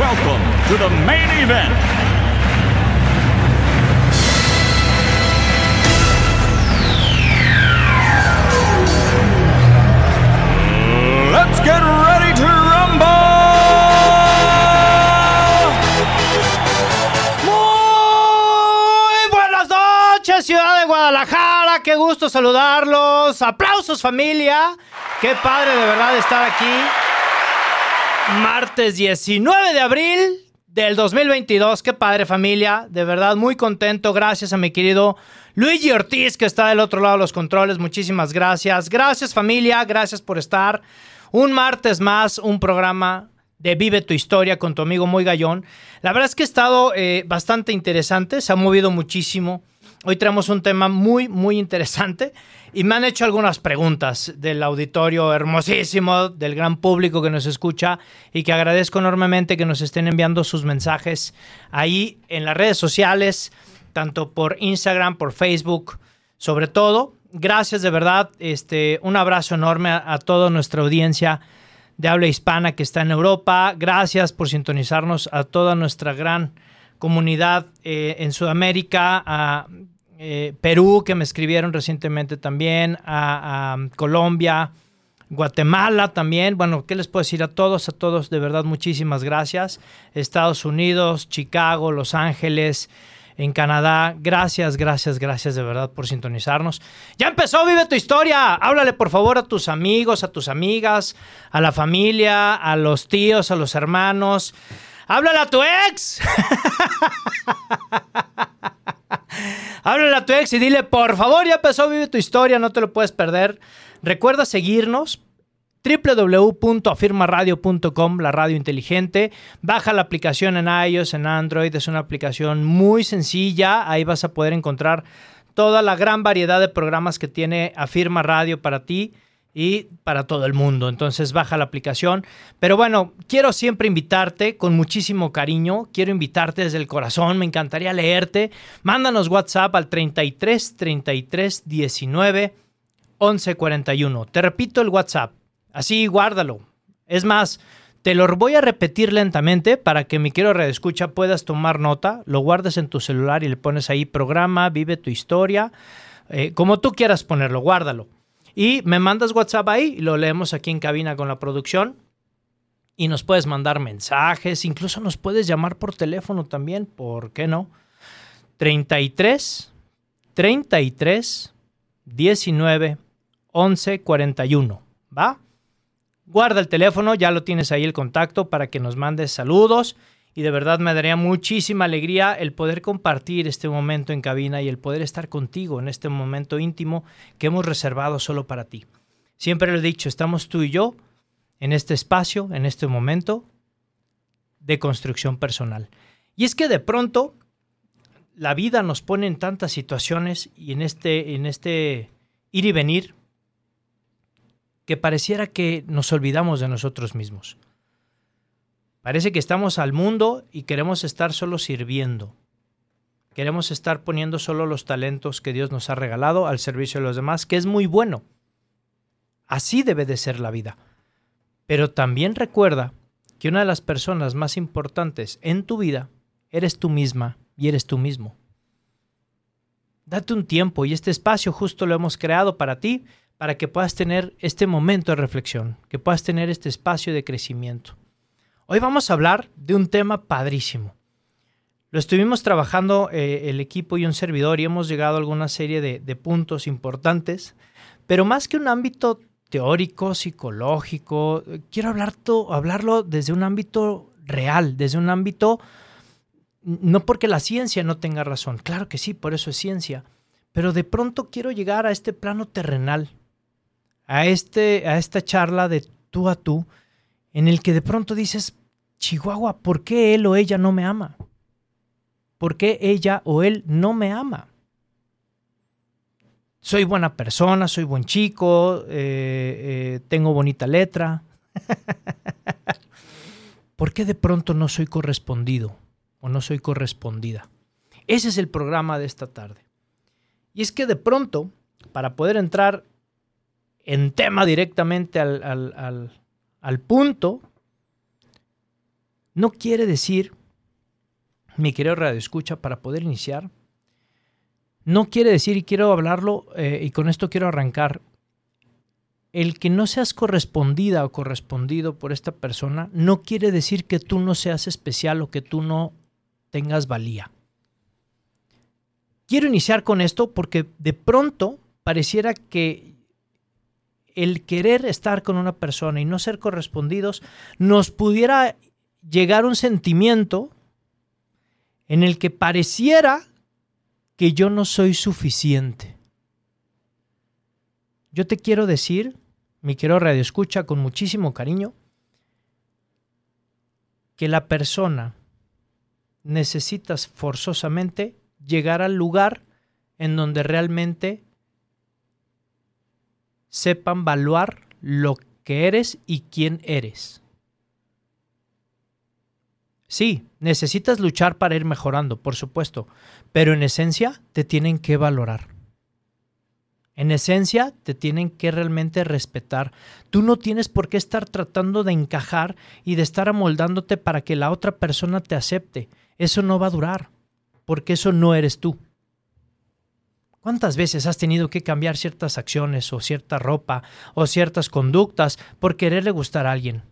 welcome to the main event. Let's get ready to rumble! Muy buenas noches, ciudad de Guadalajara. Qué gusto saludarlos. Aplausos, familia. Qué padre de verdad estar aquí. Martes 19 de abril del 2022. Qué padre, familia. De verdad, muy contento. Gracias a mi querido Luigi Ortiz, que está del otro lado de los controles. Muchísimas gracias. Gracias, familia. Gracias por estar. Un martes más, un programa de Vive tu historia con tu amigo Muy Gallón. La verdad es que ha estado eh, bastante interesante, se ha movido muchísimo. Hoy tenemos un tema muy, muy interesante y me han hecho algunas preguntas del auditorio hermosísimo, del gran público que nos escucha y que agradezco enormemente que nos estén enviando sus mensajes ahí en las redes sociales, tanto por Instagram, por Facebook, sobre todo. Gracias de verdad, este, un abrazo enorme a, a toda nuestra audiencia de habla hispana que está en Europa. Gracias por sintonizarnos a toda nuestra gran comunidad eh, en Sudamérica, a eh, Perú, que me escribieron recientemente también, a, a Colombia, Guatemala también. Bueno, ¿qué les puedo decir a todos? A todos, de verdad, muchísimas gracias. Estados Unidos, Chicago, Los Ángeles, en Canadá. Gracias, gracias, gracias de verdad por sintonizarnos. Ya empezó, vive tu historia. Háblale por favor a tus amigos, a tus amigas, a la familia, a los tíos, a los hermanos. Háblale a tu ex. Háblale a tu ex y dile, por favor, ya empezó, vive tu historia, no te lo puedes perder. Recuerda seguirnos www.afirmaradio.com, la radio inteligente. Baja la aplicación en iOS, en Android. Es una aplicación muy sencilla. Ahí vas a poder encontrar toda la gran variedad de programas que tiene Afirma Radio para ti y para todo el mundo. Entonces baja la aplicación. Pero bueno, quiero siempre invitarte con muchísimo cariño. Quiero invitarte desde el corazón. Me encantaría leerte. Mándanos WhatsApp al 33 33 19 11 41. Te repito el WhatsApp. Así guárdalo. Es más, te lo voy a repetir lentamente para que mi quiero redescucha puedas tomar nota, lo guardes en tu celular y le pones ahí programa, vive tu historia, eh, como tú quieras ponerlo, guárdalo. Y me mandas WhatsApp ahí lo leemos aquí en cabina con la producción. Y nos puedes mandar mensajes, incluso nos puedes llamar por teléfono también, ¿por qué no? 33 33 19 11 41, ¿va? Guarda el teléfono, ya lo tienes ahí el contacto para que nos mandes saludos y de verdad me daría muchísima alegría el poder compartir este momento en cabina y el poder estar contigo en este momento íntimo que hemos reservado solo para ti. Siempre lo he dicho, estamos tú y yo en este espacio, en este momento de construcción personal. Y es que de pronto la vida nos pone en tantas situaciones y en este, en este ir y venir que pareciera que nos olvidamos de nosotros mismos. Parece que estamos al mundo y queremos estar solo sirviendo. Queremos estar poniendo solo los talentos que Dios nos ha regalado al servicio de los demás, que es muy bueno. Así debe de ser la vida. Pero también recuerda que una de las personas más importantes en tu vida eres tú misma y eres tú mismo. Date un tiempo y este espacio justo lo hemos creado para ti para que puedas tener este momento de reflexión, que puedas tener este espacio de crecimiento. Hoy vamos a hablar de un tema padrísimo. Lo estuvimos trabajando eh, el equipo y un servidor y hemos llegado a alguna serie de, puntos importantes, pero más que un ámbito teórico, psicológico, quiero hablar hablarlo desde un ámbito real, desde un ámbito, no porque la ciencia no tenga razón, claro que sí, por eso es ciencia, pero de pronto quiero llegar a este plano terrenal, a, este, a esta charla de tú a tú, en el que de pronto dices, Chihuahua, ¿por qué él o ella no me ama? ¿Por qué ella o él no me ama? Soy buena persona, soy buen chico, eh, eh, tengo bonita letra. ¿Por qué de pronto no soy correspondido o no soy correspondida? Ese es el programa de esta tarde. Y es que de pronto, para poder entrar en tema directamente al, al punto, no quiere decir, mi querido Radio Escucha, para poder iniciar, no quiere decir, y quiero hablarlo, eh, y con esto quiero arrancar, el que no seas correspondida o correspondido por esta persona no quiere decir que tú no seas especial o que tú no tengas valía. Quiero iniciar con esto porque de pronto pareciera que el querer estar con una persona y no ser correspondidos nos pudiera llegar un sentimiento en el que pareciera que yo no soy suficiente. Yo te quiero decir, mi quiero radio escucha con muchísimo cariño, que la persona necesitas forzosamente llegar al lugar en donde realmente sepan valuar lo que eres y quién eres. Sí, necesitas luchar para ir mejorando, por supuesto, pero en esencia te tienen que valorar. En esencia te tienen que realmente respetar. Tú no tienes por qué estar tratando de encajar y de estar amoldándote para que la otra persona te acepte. Eso no va a durar, porque eso no eres tú. ¿Cuántas veces has tenido que cambiar ciertas acciones o cierta ropa o ciertas conductas por quererle gustar a alguien?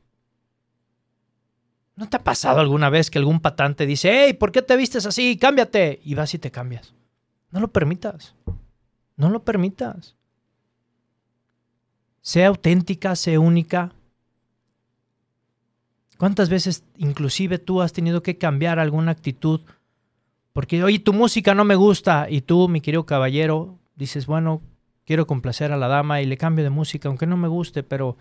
¿No te ha pasado alguna vez que algún patán te dice, hey, ¿por qué te vistes así? Cámbiate. Y vas y te cambias. No lo permitas. No lo permitas. Sea auténtica, sea única. ¿Cuántas veces inclusive tú has tenido que cambiar alguna actitud? Porque, oye, tu música no me gusta. Y tú, mi querido caballero, dices, bueno, quiero complacer a la dama y le cambio de música, aunque no me guste, pero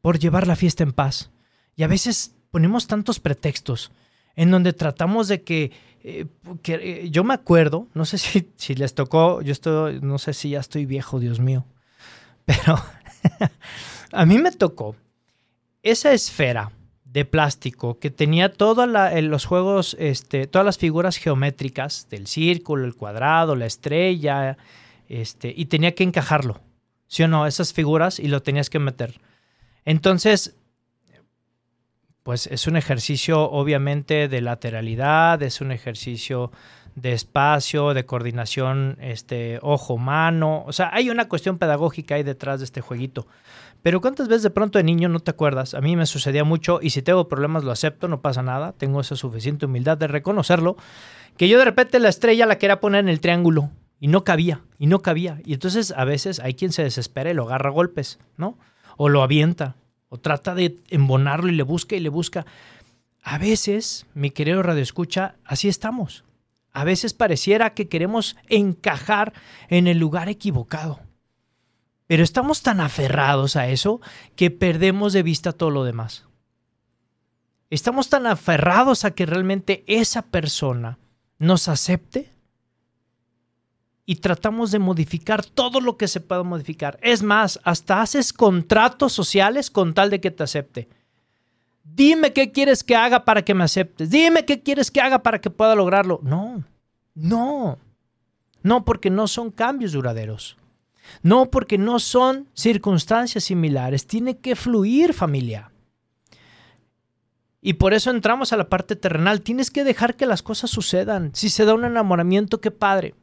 por llevar la fiesta en paz. Y a veces ponemos tantos pretextos en donde tratamos de que, eh, eh, yo me acuerdo, no sé si, si, les tocó, yo estoy, no sé si ya estoy viejo, Dios mío, pero a mí me tocó esa esfera de plástico que tenía todos los juegos, este, todas las figuras geométricas del círculo, el cuadrado, la estrella, este, y tenía que encajarlo, ¿sí o no? Esas figuras y lo tenías que meter. Entonces, pues es un ejercicio obviamente de lateralidad, es un ejercicio de espacio, de coordinación, este, ojo-mano. O sea, hay una cuestión pedagógica ahí detrás de este jueguito. Pero ¿cuántas veces de pronto de niño no te acuerdas? A mí me sucedía mucho y si tengo problemas lo acepto, no pasa nada. Tengo esa suficiente humildad de reconocerlo. Que yo de repente la estrella la quería poner en el triángulo y no cabía, y no cabía. Y entonces a veces hay quien se desespera y lo agarra a golpes, ¿no? O lo avienta o trata de embonarlo y le busca y le busca. A veces, mi querido Radio Escucha, así estamos. A veces pareciera que queremos encajar en el lugar equivocado. Pero estamos tan aferrados a eso que perdemos de vista todo lo demás. Estamos tan aferrados a que realmente esa persona nos acepte y tratamos de modificar todo lo que se pueda modificar. Es más, hasta haces contratos sociales con tal de que te acepte. Dime qué quieres que haga para que me aceptes. Dime qué quieres que haga para que pueda lograrlo. No, no. No porque no son cambios duraderos. No porque no son circunstancias similares. Tiene que fluir familia. Y por eso entramos a la parte terrenal. Tienes que dejar que las cosas sucedan. Si se da un enamoramiento, qué padre.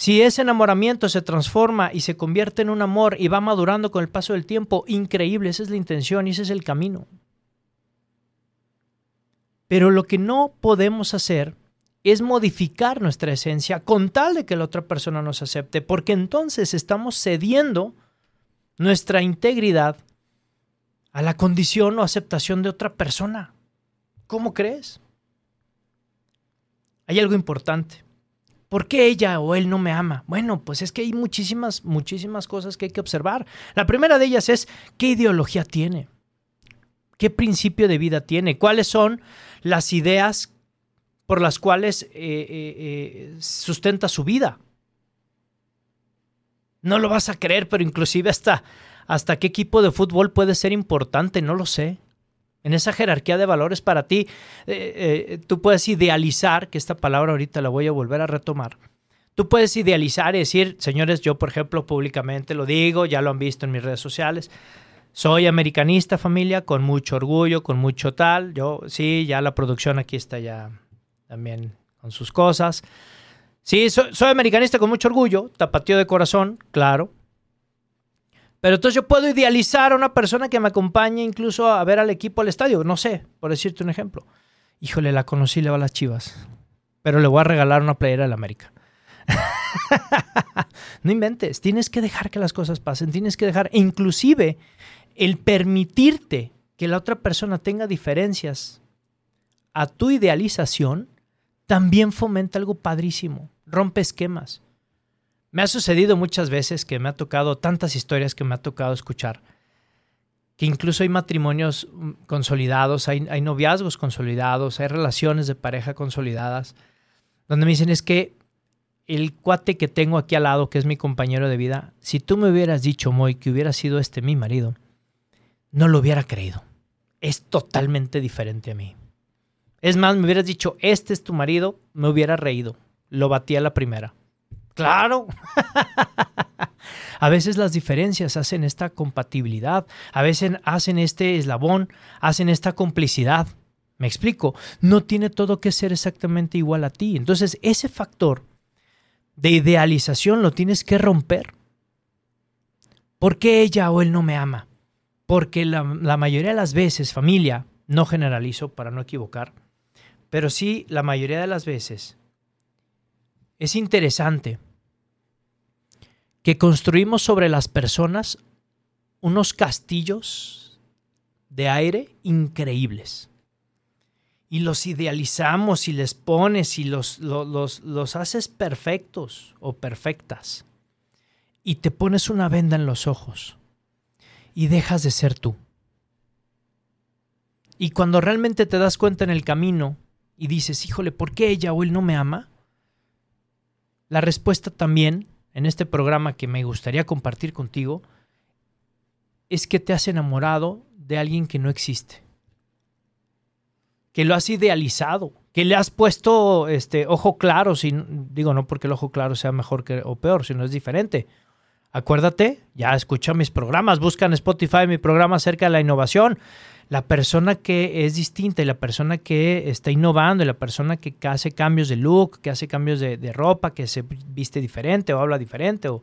Si ese enamoramiento se transforma y se convierte en un amor y va madurando con el paso del tiempo, increíble, esa es la intención y ese es el camino. Pero lo que no podemos hacer es modificar nuestra esencia con tal de que la otra persona nos acepte, porque entonces estamos cediendo nuestra integridad a la condición o aceptación de otra persona. ¿Cómo crees? Hay algo importante. ¿Por qué ella o él no me ama? Bueno, pues es que hay muchísimas, muchísimas cosas que hay que observar. La primera de ellas es qué ideología tiene. ¿Qué principio de vida tiene? ¿Cuáles son las ideas por las cuales eh, eh, eh, sustenta su vida? No lo vas a creer, pero inclusive hasta, hasta qué equipo de fútbol puede ser importante, no lo sé. En esa jerarquía de valores para ti, tú puedes idealizar, que esta palabra ahorita la voy a volver a retomar, Tú puedes idealizar y decir, señores, yo por ejemplo públicamente lo digo, ya lo han visto en mis redes sociales, soy americanista familia, con mucho orgullo, con mucho tal, yo sí, ya la producción aquí está ya también con sus cosas. Sí, soy, soy americanista con mucho orgullo, tapateo de corazón, claro. Pero entonces yo puedo idealizar a una persona que me acompañe incluso a ver al equipo al estadio, no sé, por decirte un ejemplo. Híjole, la conocí, le va a las chivas. Pero le voy a regalar una playera del América. no inventes, tienes que dejar que las cosas pasen, tienes que dejar, e inclusive el permitirte que la otra persona tenga diferencias a tu idealización, también fomenta algo padrísimo, rompe esquemas. Me ha sucedido muchas veces que me ha tocado tantas historias que me ha tocado escuchar, que incluso hay matrimonios mm, consolidados, hay, noviazgos consolidados, hay relaciones de pareja consolidadas, donde me dicen es que el cuate que tengo aquí al lado, que es mi compañero de vida, si tú me hubieras dicho, Moy, que hubiera sido este mi marido, no lo hubiera creído. Es totalmente diferente a mí. Es más, me hubieras dicho, este es tu marido, me hubiera reído. Lo batí a la primera. Claro. a veces las diferencias hacen esta compatibilidad, a veces hacen este eslabón, hacen esta complicidad. Me explico, no tiene todo que ser exactamente igual a ti. Entonces, ese factor de idealización lo tienes que romper. ¿Por qué ella o él no me ama? Porque la, mayoría de las veces, familia, no generalizo para no equivocar, pero sí la mayoría de las veces es interesante que construimos sobre las personas unos castillos de aire increíbles y los idealizamos y les pones y los, los, los, haces perfectos o perfectas y te pones una venda en los ojos y dejas de ser tú. Y cuando realmente te das cuenta en el camino y dices, híjole, ¿por qué ella o él no me ama? La respuesta también en este programa que me gustaría compartir contigo es que te has enamorado de alguien que no existe que lo has idealizado, que le has puesto este ojo claro, digo no porque el ojo claro sea mejor que, o peor, sino es diferente. Acuérdate, ya escucha mis programas, busca en Spotify mi programa acerca de la innovación. La persona que es distinta y la persona que está innovando y la persona que hace cambios de look, que hace cambios de, ropa, que se viste diferente o habla diferente, o,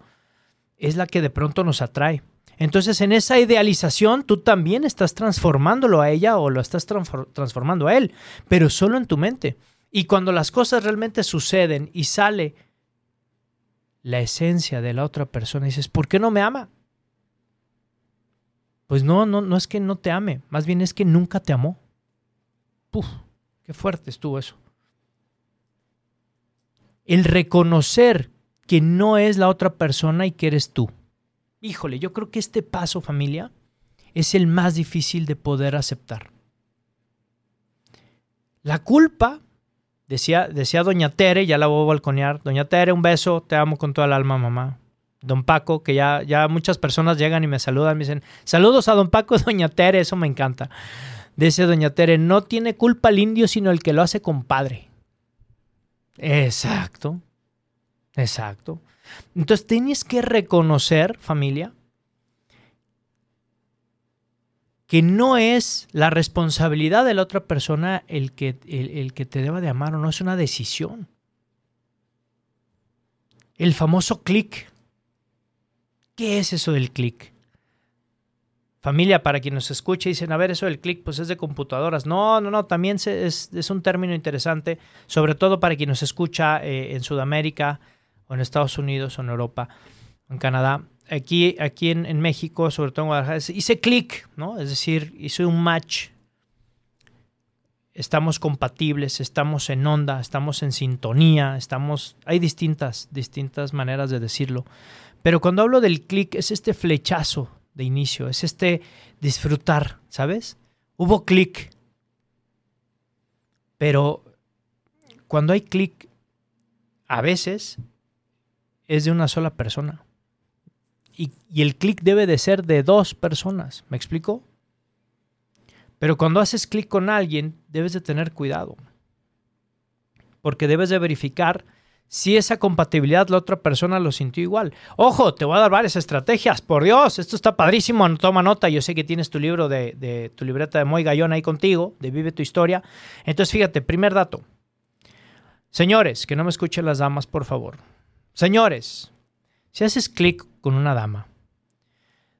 es la que de pronto nos atrae. Entonces en esa idealización tú también estás transformándolo a ella o lo estás transformando a él, pero solo en tu mente. Y cuando las cosas realmente suceden y sale la esencia de la otra persona, dices, ¿por qué no me ama? Pues no, no, no es que no te ame, más bien es que nunca te amó. Puf, qué fuerte estuvo eso. El reconocer que no es la otra persona y que eres tú. Híjole, yo creo que este paso, familia, es el más difícil de poder aceptar. La culpa, decía, decía doña Tere, ya la voy a balconear, doña Tere, un beso, te amo con toda el alma, mamá. Don Paco, que ya, ya muchas personas llegan y me saludan, me dicen, saludos a don Paco, doña Tere, eso me encanta. Dice doña Tere, no tiene culpa el indio, sino el que lo hace compadre. Exacto, exacto. Entonces tienes que reconocer, familia, que no es la responsabilidad de la otra persona el que, el, que te deba de amar o no, es una decisión. El famoso clic. ¿Qué es eso del clic? Familia, para quien nos escuche, dicen, a ver, eso del clic, pues es de computadoras. No, no, no, también es, es, un término interesante, sobre todo para quien nos escucha eh, en Sudamérica, o en Estados Unidos o en Europa o en Canadá. Aquí, aquí en, México, sobre todo en Guadalajara, hice clic, ¿no? Es decir, hice un match. Estamos compatibles, estamos en onda, estamos en sintonía, estamos... Hay distintas, distintas maneras de decirlo. Pero cuando hablo del clic es este flechazo de inicio, es este disfrutar, ¿sabes? Hubo clic. Pero cuando hay clic, a veces es de una sola persona. Y, y el clic debe de ser de dos personas. ¿Me explico? Pero cuando haces clic con alguien, debes de tener cuidado. Porque debes de verificar si esa compatibilidad la otra persona lo sintió igual. Ojo, te voy a dar varias estrategias. Por Dios, esto está padrísimo. Toma nota. Yo sé que tienes tu libro de, tu libreta de Moy Gallón ahí contigo, de Vive tu historia. Entonces, fíjate, primer dato. Señores, que no me escuchen las damas, por favor. Señores, si haces clic con una dama,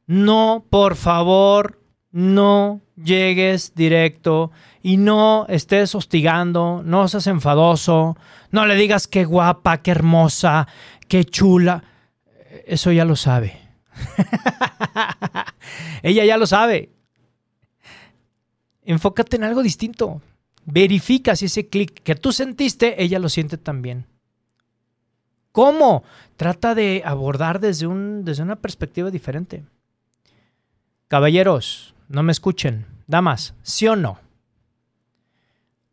no, por favor, no llegues directo y no estés hostigando, no seas enfadoso, no le digas qué guapa, qué hermosa, qué chula. Eso ya lo sabe. Ella ya lo sabe. Enfócate en algo distinto. Verifica si ese clic que tú sentiste, ella lo siente también. ¿Cómo? Trata de abordar desde, un, desde una perspectiva diferente. Caballeros, no me escuchen. Damas, ¿sí o no?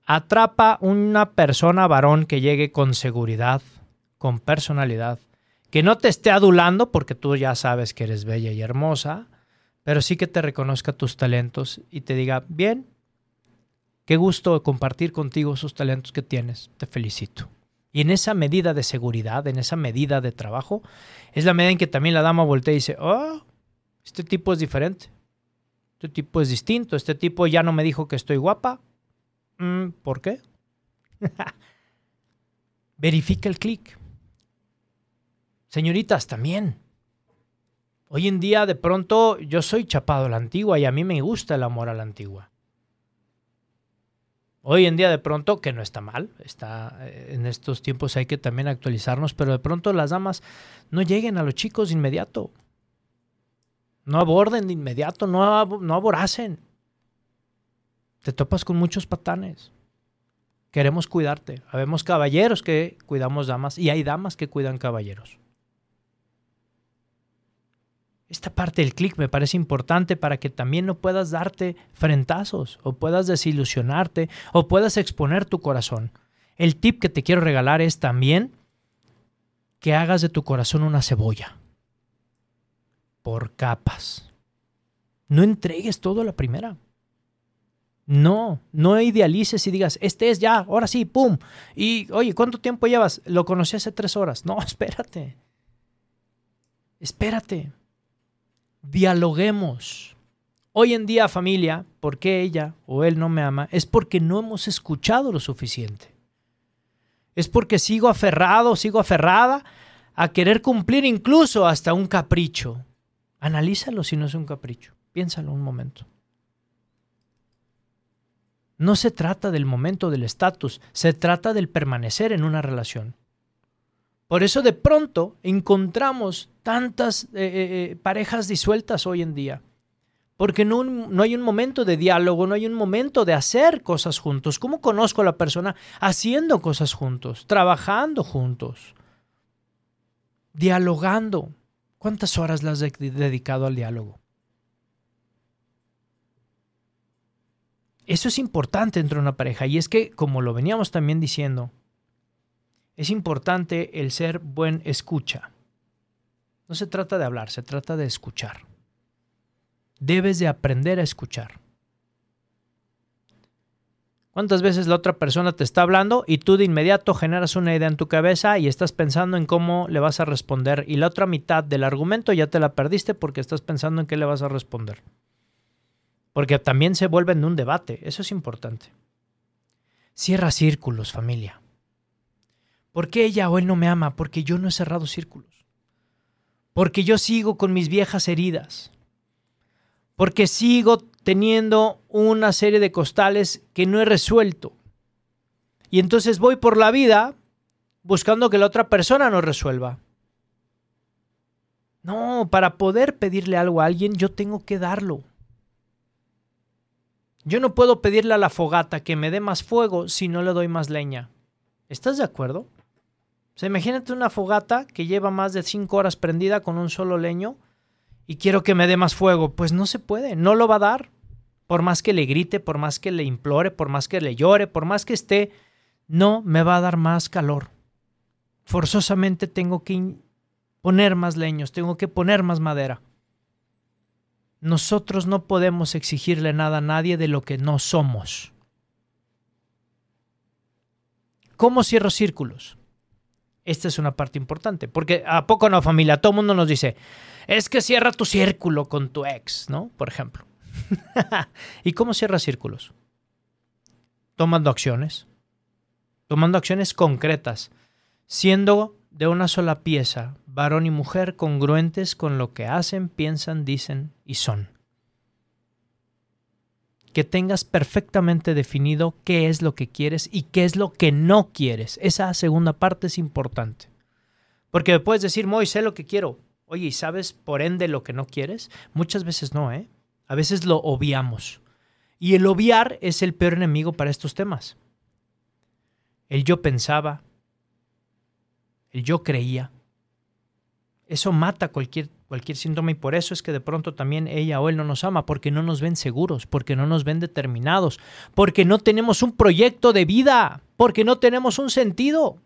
Atrapa una persona varón que llegue con seguridad, con personalidad, que no te esté adulando porque tú ya sabes que eres bella y hermosa, pero sí que te reconozca tus talentos y te diga, bien, qué gusto compartir contigo esos talentos que tienes, te felicito. Y en esa medida de seguridad, en esa medida de trabajo, es la medida en que también la dama voltea y dice, oh, este tipo es diferente. Este tipo es distinto. Este tipo ya no me dijo que estoy guapa. Mm, ¿Por qué? Verifica el clic. Señoritas, también. Hoy en día, de pronto, yo soy chapado a la antigua y a mí me gusta el amor a la antigua. Hoy en día, de pronto, que no está mal, está eh, en estos tiempos hay que también actualizarnos, pero de pronto las damas no lleguen a los chicos inmediato. No aborden de inmediato, no, no aboracen. Te topas con muchos patanes. Queremos cuidarte. Habemos caballeros que cuidamos damas y hay damas que cuidan caballeros. Esta parte del clic me parece importante para que también no puedas darte frentazos o puedas desilusionarte o puedas exponer tu corazón. El tip que te quiero regalar es también que hagas de tu corazón una cebolla por capas. No entregues todo a la primera. No, no idealices y digas, este es ya, ahora sí, pum. Y oye, ¿cuánto tiempo llevas? Lo conocí hace tres horas. No, espérate. Espérate. Dialoguemos. Hoy en día, familia, ¿por qué ella o él no me ama? Es porque no hemos escuchado lo suficiente. Es porque sigo aferrado, sigo aferrada a querer cumplir incluso hasta un capricho. Analízalo si no es un capricho. Piénsalo un momento. No se trata del momento del estatus, se trata del permanecer en una relación. Por eso de pronto encontramos tantas eh, eh, eh, parejas disueltas hoy en día. Porque no, no, hay un momento de diálogo, no hay un momento de hacer cosas juntos. ¿Cómo conozco a la persona? Haciendo cosas juntos, trabajando juntos, dialogando. ¿Cuántas horas le has dedicado al diálogo? Eso es importante entre una pareja y es que, como lo veníamos también diciendo, es importante el ser buen escucha. No se trata de hablar, se trata de escuchar. Debes de aprender a escuchar. ¿Cuántas veces la otra persona te está hablando y tú de inmediato generas una idea en tu cabeza y estás pensando en cómo le vas a responder y la otra mitad del argumento ya te la perdiste porque estás pensando en qué le vas a responder? Porque también se vuelve en un debate, eso es importante. Cierra círculos, familia. ¿Por qué ella o él no me ama? Porque yo no he cerrado círculos. Porque yo sigo con mis viejas heridas. Porque sigo teniendo una serie de costales que no he resuelto. Y entonces voy por la vida buscando que la otra persona nos resuelva. No, para poder pedirle algo a alguien yo tengo que darlo. Yo no puedo pedirle a la fogata que me dé más fuego si no le doy más leña. ¿Estás de acuerdo? O sea, imagínate una fogata que lleva más de cinco horas prendida con un solo leño y quiero que me dé más fuego. Pues no se puede, no lo va a dar por más que le grite, por más que le implore, por más que le llore, por más que esté, no me va a dar más calor. Forzosamente tengo que poner más leños, tengo que poner más madera. Nosotros no podemos exigirle nada a nadie de lo que no somos. ¿Cómo cierro círculos? Esta es una parte importante, porque a poco no familia, todo el mundo nos dice, es que cierra tu círculo con tu ex, ¿no? Por ejemplo. ¿Y cómo cierra círculos? Tomando acciones, tomando acciones concretas, siendo de una sola pieza, varón y mujer congruentes con lo que hacen, piensan, dicen y son. Que tengas perfectamente definido qué es lo que quieres y qué es lo que no quieres. Esa segunda parte es importante. Porque puedes decir, Moy, sé lo que quiero. Oye, ¿y sabes por ende lo que no quieres? Muchas veces no, ¿eh? A veces lo obviamos. Y el obviar es el peor enemigo para estos temas. El yo pensaba, el yo creía. Eso mata cualquier, cualquier síntoma y por eso es que de pronto también ella o él no nos ama, porque no nos ven seguros, porque no nos ven determinados, porque no tenemos un proyecto de vida, porque no tenemos un sentido.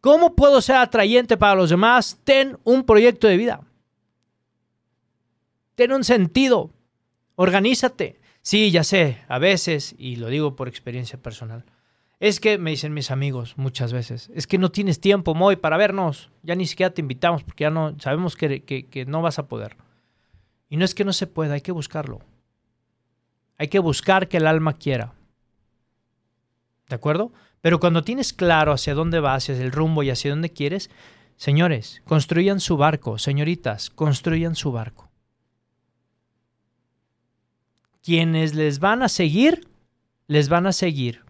¿Cómo puedo ser atrayente para los demás? Ten un proyecto de vida. Ten un sentido. Organízate. Sí, ya sé, a veces, y lo digo por experiencia personal, es que me dicen mis amigos muchas veces, es que no tienes tiempo, Moy, para vernos. Ya ni siquiera te invitamos porque ya no, sabemos que, que no vas a poder. Y no es que no se pueda, hay que buscarlo. Hay que buscar que el alma quiera. ¿De acuerdo? Pero cuando tienes claro hacia dónde vas, hacia el rumbo y hacia dónde quieres, señores, construyan su barco, señoritas, construyan su barco. Quienes les van a seguir, les van a seguir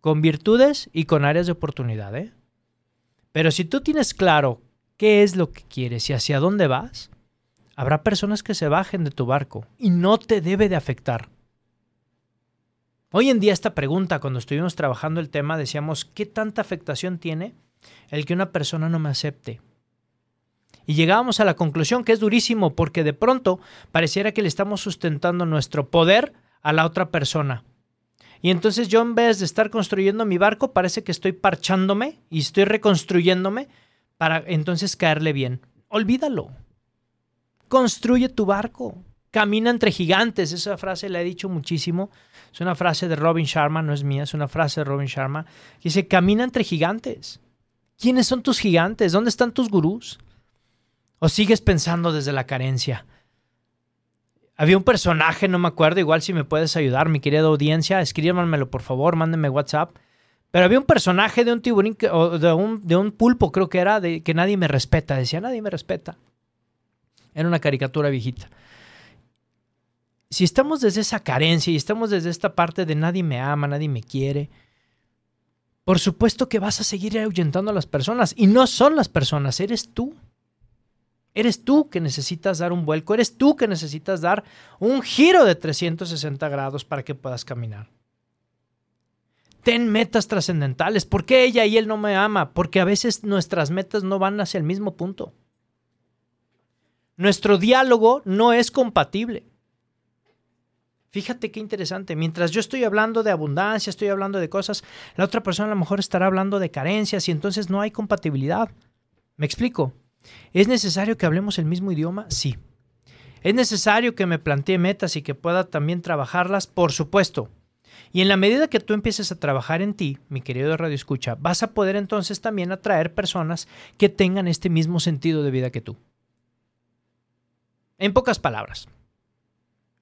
con virtudes y con áreas de oportunidad. ¿eh? Pero si tú tienes claro qué es lo que quieres y hacia dónde vas, habrá personas que se bajen de tu barco y no te debe de afectar. Hoy en día esta pregunta, cuando estuvimos trabajando el tema, decíamos, ¿qué tanta afectación tiene el que una persona no me acepte? Y llegábamos a la conclusión que es durísimo porque de pronto pareciera que le estamos sustentando nuestro poder a la otra persona. Y entonces yo en vez de estar construyendo mi barco, parece que estoy parchándome y estoy reconstruyéndome para entonces caerle bien. Olvídalo. Construye tu barco. Camina entre gigantes. Esa frase la he dicho muchísimo. Es una frase de Robin Sharma, no es mía, es una frase de Robin Sharma. dice, camina entre gigantes. ¿Quiénes son tus gigantes? ¿Dónde están tus gurús? ¿O sigues pensando desde la carencia? Había un personaje, no me acuerdo, igual si me puedes ayudar, mi querida audiencia, escríbanmelo por favor, mándenme WhatsApp. Pero había un personaje de un tiburín, o de un, de un pulpo creo que era, de que nadie me respeta. Decía, nadie me respeta. Era una caricatura viejita si estamos desde esa carencia y estamos desde esta parte de nadie me ama, nadie me quiere, por supuesto que vas a seguir ahuyentando a las personas. Y no son las personas, eres tú. Eres tú que necesitas dar un vuelco, eres tú que necesitas dar un giro de 360 grados para que puedas caminar. Ten metas trascendentales. ¿Por qué ella y él no me ama? Porque a veces nuestras metas no van hacia el mismo punto. Nuestro diálogo no es compatible. Fíjate qué interesante. Mientras yo estoy hablando de abundancia, estoy hablando de cosas, la otra persona a lo mejor estará hablando de carencias y entonces no hay compatibilidad. ¿Me explico? ¿Es necesario que hablemos el mismo idioma? Sí. ¿Es necesario que me plantee metas y que pueda también trabajarlas? Por supuesto. Y en la medida que tú empieces a trabajar en ti, mi querido Radio Escucha, vas a poder entonces también atraer personas que tengan este mismo sentido de vida que tú. En pocas palabras,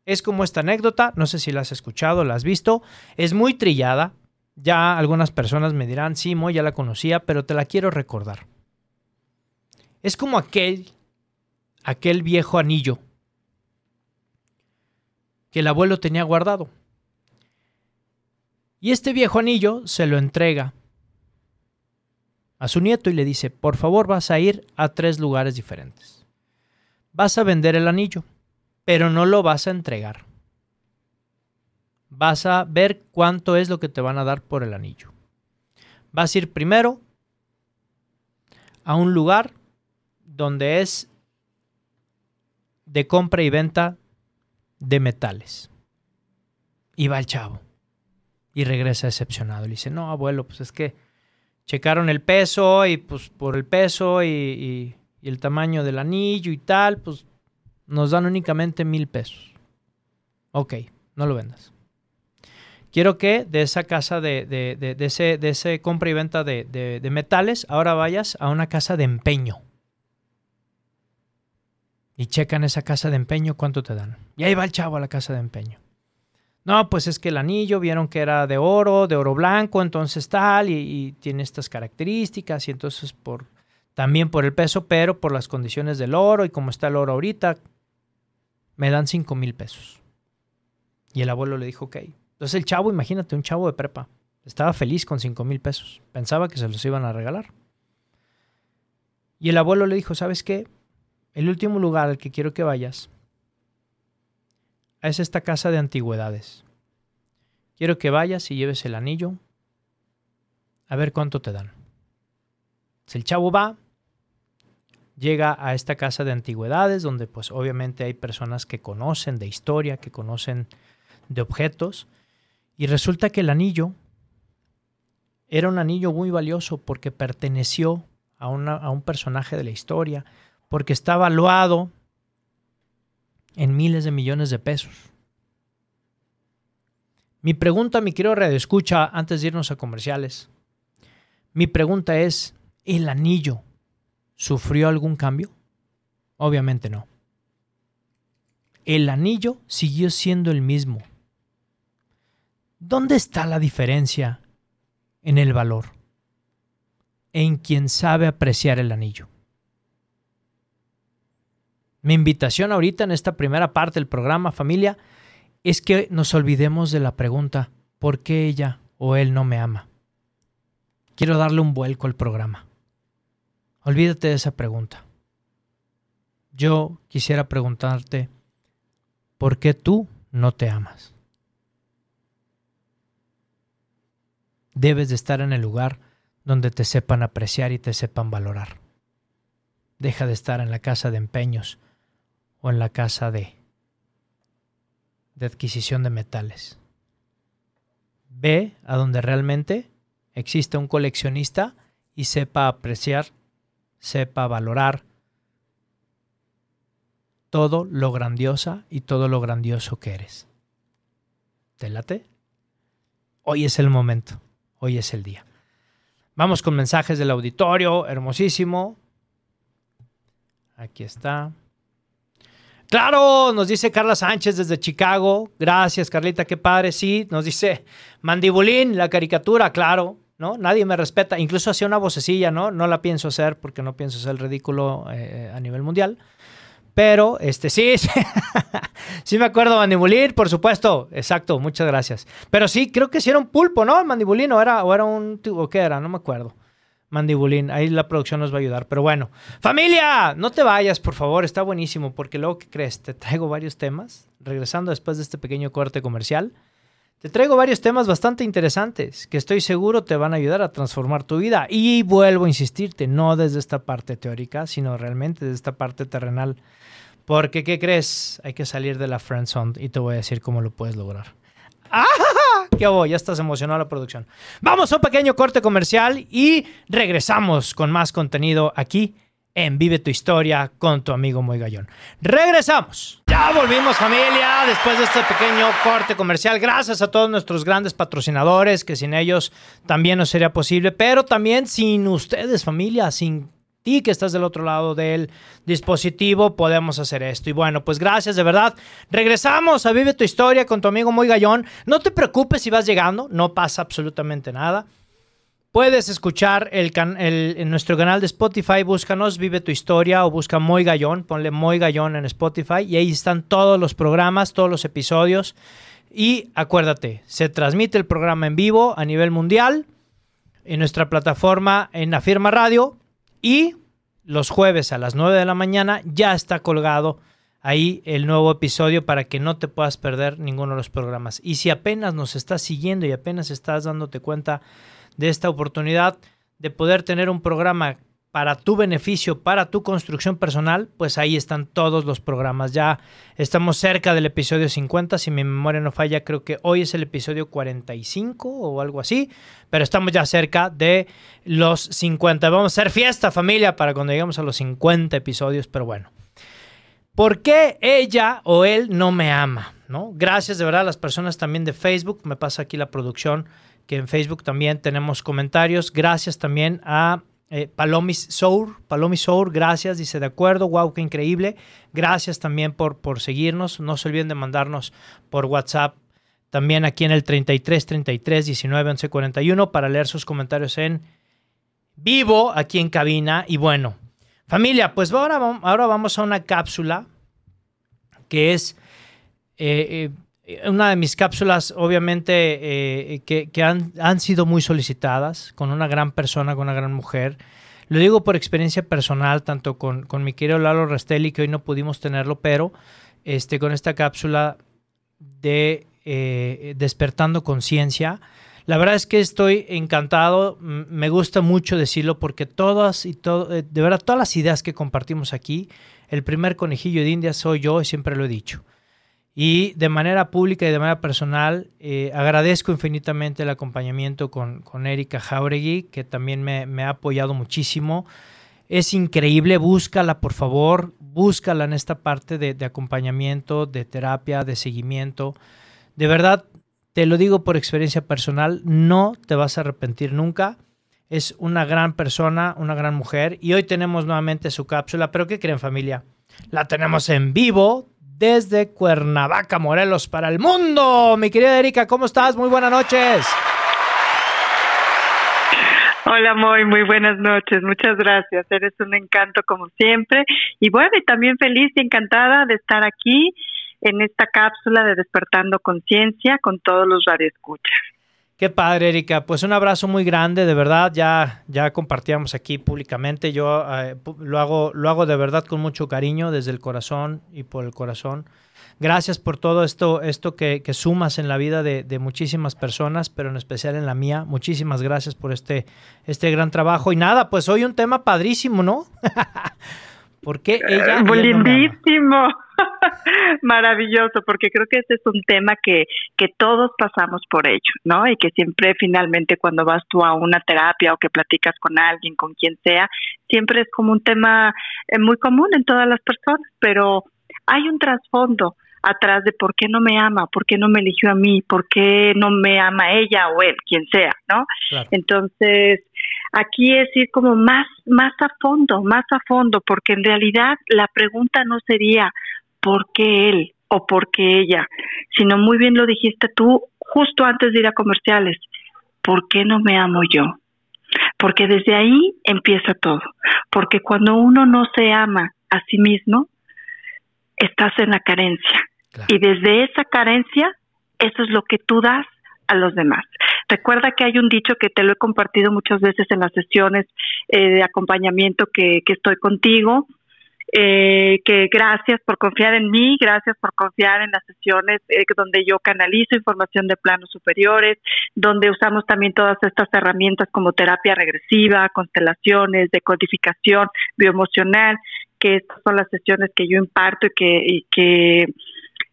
es como esta anécdota, no sé si la has escuchado, la has visto, es muy trillada. Ya algunas personas me dirán, sí, Mo, ya la conocía, pero te la quiero recordar. Es como aquel, aquel viejo anillo que el abuelo tenía guardado. Y este viejo anillo se lo entrega a su nieto y le dice, por favor vas a ir a tres lugares diferentes. Vas a vender el anillo pero no lo vas a entregar. Vas a ver cuánto es lo que te van a dar por el anillo. Vas a ir primero a un lugar donde es de compra y venta de metales. Y va el chavo. Y regresa decepcionado. Le dice, no, abuelo, pues es que checaron el peso y pues por el peso y, el tamaño del anillo y tal, pues nos dan únicamente mil pesos. Ok, no lo vendas. Quiero que de esa casa de, de, ese, de ese compra y venta de, metales, ahora vayas a una casa de empeño. Y checan esa casa de empeño, ¿cuánto te dan? Y ahí va el chavo a la casa de empeño. No, pues es que el anillo vieron que era de oro, de oro blanco, entonces tal, y, tiene estas características, y entonces por también por el peso, pero por las condiciones del oro y como está el oro ahorita, me dan 5 mil pesos. Y el abuelo le dijo, ok. Entonces el chavo, imagínate, un chavo de prepa, estaba feliz con 5 mil pesos. Pensaba que se los iban a regalar. Y el abuelo le dijo, ¿sabes qué? El último lugar al que quiero que vayas es esta casa de antigüedades. Quiero que vayas y lleves el anillo a ver cuánto te dan. Si el chavo va, llega a esta casa de antigüedades donde pues obviamente hay personas que conocen de historia, que conocen de objetos y resulta que el anillo era un anillo muy valioso porque perteneció a, a un personaje de la historia, porque está valuado en miles de millones de pesos. Mi pregunta, mi querido Radio Escucha, antes de irnos a comerciales, mi pregunta es, ¿el anillo ¿Sufrió algún cambio? Obviamente no. El anillo siguió siendo el mismo. ¿Dónde está la diferencia en el valor? En quien sabe apreciar el anillo. Mi invitación ahorita en esta primera parte del programa, familia, es que nos olvidemos de la pregunta, ¿por qué ella o él no me ama? Quiero darle un vuelco al programa. Olvídate de esa pregunta. Yo quisiera preguntarte, ¿por qué tú no te amas? Debes de estar en el lugar donde te sepan apreciar y te sepan valorar. Deja de estar en la casa de empeños o en la casa de, de adquisición de metales. Ve a donde realmente existe un coleccionista y sepa apreciar sepa valorar todo lo grandiosa y todo lo grandioso que eres. ¿Te late? Hoy es el momento, hoy es el día. Vamos con mensajes del auditorio, hermosísimo. Aquí está. Claro, nos dice Carla Sánchez desde Chicago. Gracias, Carlita, qué padre. Sí, nos dice Mandibulín, la caricatura, claro. ¿no? Nadie me respeta. Incluso hacía una vocecilla, ¿no? No la pienso hacer porque no pienso ser ridículo eh, a nivel mundial. Pero, este, sí, sí, me acuerdo mandibulín, por supuesto. Exacto, muchas gracias. Pero sí, creo que sí era un pulpo, ¿no? Mandibulín o era, o era un, o qué era, no me acuerdo. Mandibulín, ahí la producción nos va a ayudar. Pero bueno, familia, no te vayas, por favor, está buenísimo, porque luego, ¿qué crees? Te traigo varios temas, regresando después de este pequeño corte comercial. Te traigo varios temas bastante interesantes que estoy seguro te van a ayudar a transformar tu vida. Y vuelvo a insistirte, no desde esta parte teórica, sino realmente desde esta parte terrenal. Porque, ¿qué crees? Hay que salir de la friend zone y te voy a decir cómo lo puedes lograr. ¡Ah! ¿Qué hago? Ya estás emocionado la producción. Vamos a un pequeño corte comercial y regresamos con más contenido aquí en Vive tu Historia con tu amigo Muy Gallón. Regresamos. Ya volvimos familia después de este pequeño corte comercial. Gracias a todos nuestros grandes patrocinadores que sin ellos también no sería posible, pero también sin ustedes familia, sin ti que estás del otro lado del dispositivo, podemos hacer esto. Y bueno, pues gracias de verdad. Regresamos a Vive tu Historia con tu amigo Muy Gallón. No te preocupes si vas llegando, no pasa absolutamente nada. Puedes escuchar el, en nuestro canal de Spotify, búscanos Vive tu Historia o busca Moy Gallón, ponle Moy Gallón en Spotify y ahí están todos los programas, todos los episodios. Y acuérdate, se transmite el programa en vivo a nivel mundial en nuestra plataforma en Afirma Radio y los jueves a las 9 de la mañana ya está colgado ahí el nuevo episodio para que no te puedas perder ninguno de los programas. Y si apenas nos estás siguiendo y apenas estás dándote cuenta de esta oportunidad de poder tener un programa para tu beneficio, para tu construcción personal, pues ahí están todos los programas. Ya estamos cerca del episodio 50, si mi memoria no falla, creo que hoy es el episodio 45 o algo así, pero estamos ya cerca de los 50. Vamos a hacer fiesta familia para cuando lleguemos a los 50 episodios, pero bueno. ¿Por qué ella o él no me ama? ¿No? Gracias de verdad a las personas también de Facebook, me pasa aquí la producción, que en Facebook también tenemos comentarios. Gracias también a eh, Palomis Sour, Palomis Sour, gracias, dice de acuerdo, wow, qué increíble. Gracias también por, por seguirnos. No se olviden de mandarnos por WhatsApp también aquí en el 33 33 19 11 41 para leer sus comentarios en vivo aquí en cabina. Y bueno, familia, pues ahora, ahora vamos a una cápsula que es eh, eh, una de mis cápsulas, obviamente, eh, que, han, sido muy solicitadas, con una gran persona, con una gran mujer. Lo digo por experiencia personal, tanto con, con mi querido Lalo Restelli, que hoy no pudimos tenerlo, pero este, con esta cápsula de eh, Despertando Conciencia. La verdad es que estoy encantado, me gusta mucho decirlo porque todas y todo, de verdad, todas las ideas que compartimos aquí, el primer conejillo de India soy yo y siempre lo he dicho. Y de manera pública y de manera personal, eh, agradezco infinitamente el acompañamiento con, con Erika Jauregui, que también me, ha apoyado muchísimo. Es increíble, búscala por favor, búscala en esta parte de, de acompañamiento, de terapia, de seguimiento. De verdad, te lo digo por experiencia personal, no te vas a arrepentir nunca. Es una gran persona, una gran mujer. Y hoy tenemos nuevamente su cápsula, pero ¿qué creen familia? La tenemos en vivo desde Cuernavaca, Morelos, para el mundo. Mi querida Erika, ¿cómo estás? Muy buenas noches. Hola, muy, muy buenas noches. Muchas gracias. Eres un encanto como siempre. Y bueno, y también feliz y encantada de estar aquí en esta cápsula de Despertando Conciencia con todos los radioescuchas. Qué padre, Erika. Pues un abrazo muy grande, de verdad. Ya, ya compartíamos aquí públicamente. Yo eh, lo, hago, lo hago de verdad con mucho cariño, desde el corazón y por el corazón. Gracias por todo esto, esto que, sumas en la vida de, muchísimas personas, pero en especial en la mía. Muchísimas gracias por este, este gran trabajo. Y nada, pues hoy un tema padrísimo, ¿no? Porque ella... lindísimo. Maravilloso, porque creo que este es un tema que, que todos pasamos por ello, ¿no? Y que siempre finalmente cuando vas tú a una terapia o que platicas con alguien, con quien sea, siempre es como un tema eh, muy común en todas las personas, pero hay un trasfondo atrás de por qué no me ama, por qué no me eligió a mí, por qué no me ama ella o él, quien sea, ¿no? Entonces, aquí es ir como más, más a fondo, más a fondo, porque en realidad la pregunta no sería por qué él o por qué ella, sino muy bien lo dijiste tú justo antes de ir a comerciales, ¿por qué no me amo yo? Porque desde ahí empieza todo, porque cuando uno no se ama a sí mismo, estás en la carencia. Y desde esa carencia, eso es lo que tú das a los demás. Recuerda que hay un dicho que te lo he compartido muchas veces en las sesiones eh, de acompañamiento que, que estoy contigo, eh, que gracias por confiar en mí, gracias por confiar en las sesiones eh, donde yo canalizo información de planos superiores, donde usamos también todas estas herramientas como terapia regresiva, constelaciones, decodificación bioemocional, que estas son las sesiones que yo imparto y que, y que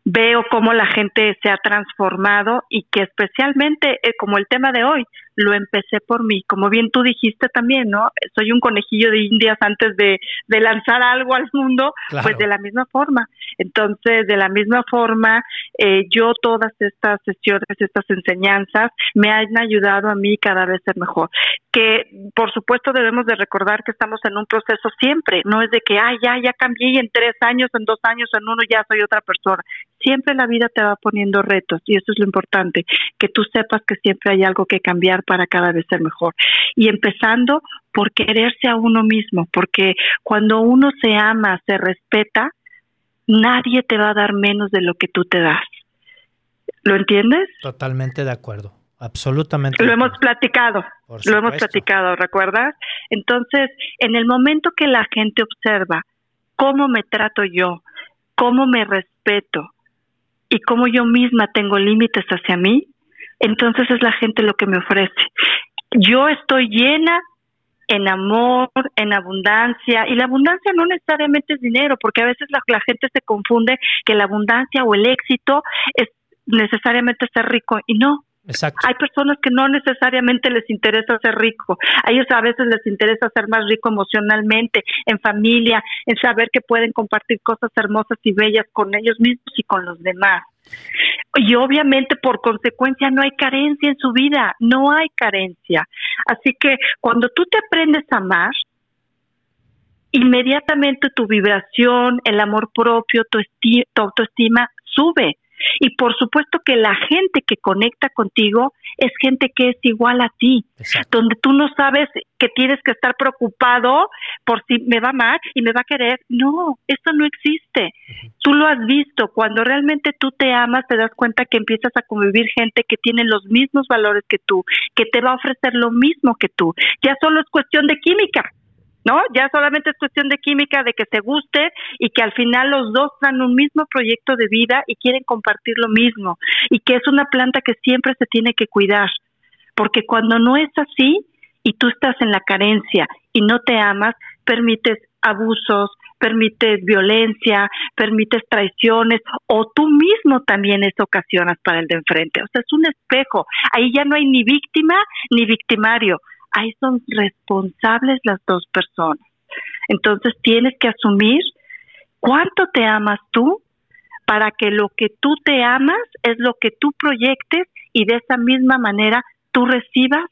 veo cómo la gente se ha transformado y que especialmente eh, como el tema de hoy, lo empecé por mí, como bien tú dijiste también, ¿no? Soy un conejillo de indias antes de, de lanzar algo al mundo, pues de la misma forma. Entonces, de la misma forma, eh, yo todas estas sesiones, estas enseñanzas, me han ayudado a mí cada vez ser mejor. Que, por supuesto, debemos de recordar que estamos en un proceso siempre, no es de que, ah, ya, ya cambié y en tres años, en dos años, en uno ya soy otra persona. Siempre la vida te va poniendo retos y eso es lo importante, que tú sepas que siempre hay algo que cambiar para cada vez ser mejor. Y empezando por quererse a uno mismo, porque cuando uno se ama, se respeta, nadie te va a dar menos de lo que tú te das. ¿Lo entiendes? Totalmente de acuerdo. Absolutamente. Lo hemos platicado, lo hemos platicado, ¿recuerdas? Entonces, en el momento que la gente observa cómo me trato yo, cómo me respeto y cómo yo misma tengo límites hacia mí, entonces es la gente lo que me ofrece. Yo estoy llena en amor, en abundancia. Y la abundancia no necesariamente es dinero, porque a veces la, la gente se confunde que la abundancia o el éxito es necesariamente ser rico y no. Exacto. Hay personas que no necesariamente les interesa ser rico. A ellos a veces les interesa ser más rico emocionalmente, en familia, en saber que pueden compartir cosas hermosas y bellas con ellos mismos y con los demás. Y obviamente por consecuencia no hay carencia en su vida, no hay carencia. Así que cuando tú te aprendes a amar, inmediatamente tu vibración, el amor propio, tu, tu autoestima sube y por supuesto que la gente que conecta contigo es gente que es igual a ti, donde tú no sabes que tienes que estar preocupado por si me va mal y me va a querer. No, eso no existe. Tú lo has visto. Cuando realmente tú te amas, te das cuenta que empiezas a convivir gente que tiene los mismos valores que tú, que te va a ofrecer lo mismo que tú. Ya solo es cuestión de química. ¿No? Ya solamente es cuestión de química, de que se guste y que al final los dos dan un mismo proyecto de vida y quieren compartir lo mismo y que es una planta que siempre se tiene que cuidar, porque cuando no es así y tú estás en la carencia y no te amas, permites abusos, permites violencia, permites traiciones o tú mismo también es ocasionas para el de enfrente. O sea, es un espejo. Ahí ya no hay ni víctima ni victimario ahí son responsables las dos personas. Entonces tienes que asumir cuánto te amas tú para que lo que tú te amas es lo que tú proyectes y de esa misma manera tú recibas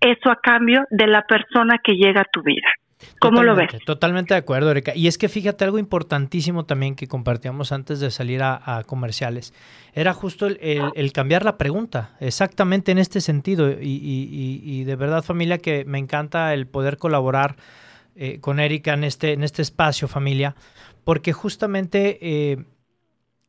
eso a cambio de la persona que llega a tu vida. ¿Cómo lo ves? Totalmente de acuerdo, Erika. Y es que fíjate algo importantísimo también que compartíamos antes de salir a, comerciales. Era justo el, cambiar la pregunta, exactamente en este sentido. Y, de verdad, familia, que me encanta el poder colaborar eh, con Erika en este, en este espacio, familia, porque justamente eh,